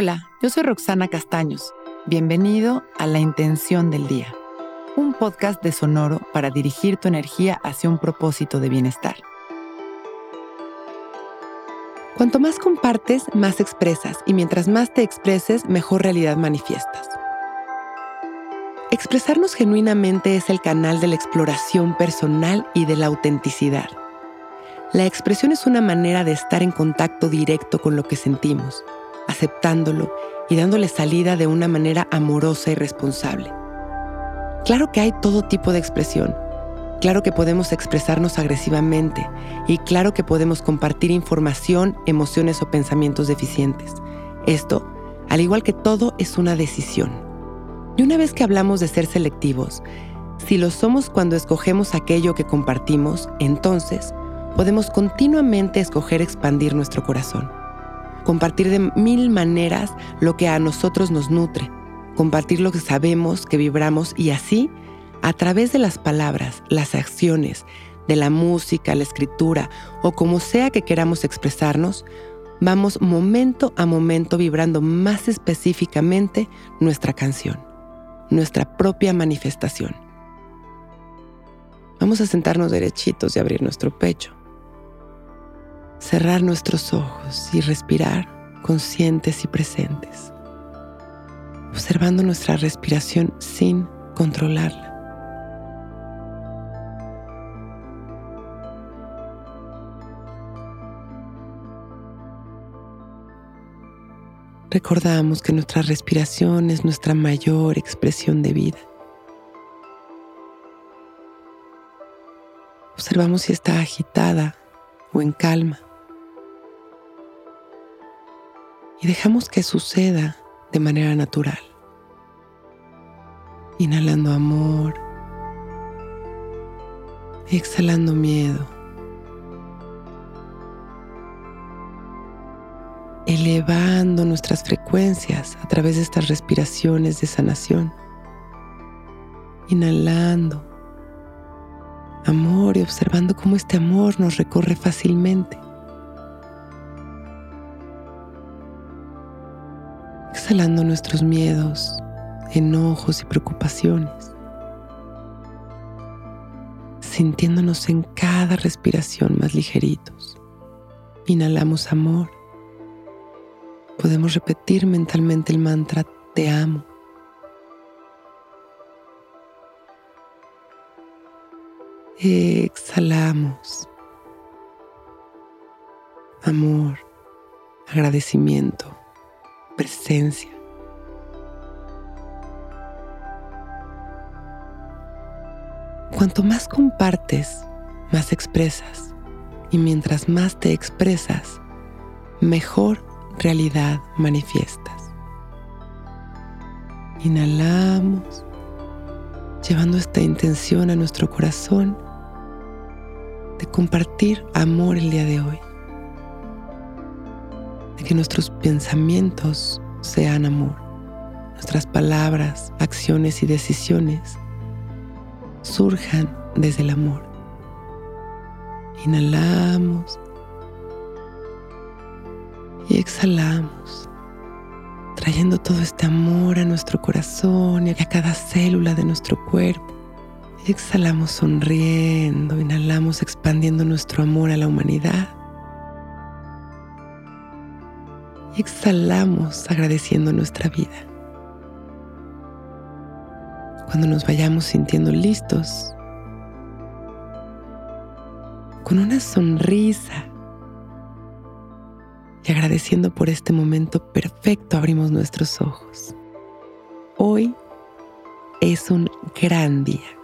Hola, yo soy Roxana Castaños. Bienvenido a La Intención del Día, un podcast de Sonoro para dirigir tu energía hacia un propósito de bienestar. Cuanto más compartes, más expresas, y mientras más te expreses, mejor realidad manifiestas. Expresarnos genuinamente es el canal de la exploración personal y de la autenticidad. La expresión es una manera de estar en contacto directo con lo que sentimos aceptándolo y dándole salida de una manera amorosa y responsable. Claro que hay todo tipo de expresión. Claro que podemos expresarnos agresivamente y claro que podemos compartir información, emociones o pensamientos deficientes. Esto, al igual que todo, es una decisión. Y una vez que hablamos de ser selectivos, si lo somos cuando escogemos aquello que compartimos, entonces podemos continuamente escoger expandir nuestro corazón compartir de mil maneras lo que a nosotros nos nutre, compartir lo que sabemos, que vibramos y así, a través de las palabras, las acciones, de la música, la escritura o como sea que queramos expresarnos, vamos momento a momento vibrando más específicamente nuestra canción, nuestra propia manifestación. Vamos a sentarnos derechitos y abrir nuestro pecho cerrar nuestros ojos y respirar conscientes y presentes, observando nuestra respiración sin controlarla. Recordamos que nuestra respiración es nuestra mayor expresión de vida. Observamos si está agitada o en calma. Y dejamos que suceda de manera natural. Inhalando amor, exhalando miedo, elevando nuestras frecuencias a través de estas respiraciones de sanación. Inhalando amor y observando cómo este amor nos recorre fácilmente. Exhalando nuestros miedos, enojos y preocupaciones, sintiéndonos en cada respiración más ligeritos. Inhalamos amor. Podemos repetir mentalmente el mantra Te amo. Exhalamos. Amor, agradecimiento presencia. Cuanto más compartes, más expresas. Y mientras más te expresas, mejor realidad manifiestas. Inhalamos, llevando esta intención a nuestro corazón de compartir amor el día de hoy de que nuestros pensamientos sean amor, nuestras palabras, acciones y decisiones surjan desde el amor. Inhalamos y exhalamos, trayendo todo este amor a nuestro corazón y a cada célula de nuestro cuerpo. Exhalamos sonriendo, inhalamos expandiendo nuestro amor a la humanidad exhalamos agradeciendo nuestra vida. Cuando nos vayamos sintiendo listos, con una sonrisa y agradeciendo por este momento perfecto, abrimos nuestros ojos. Hoy es un gran día.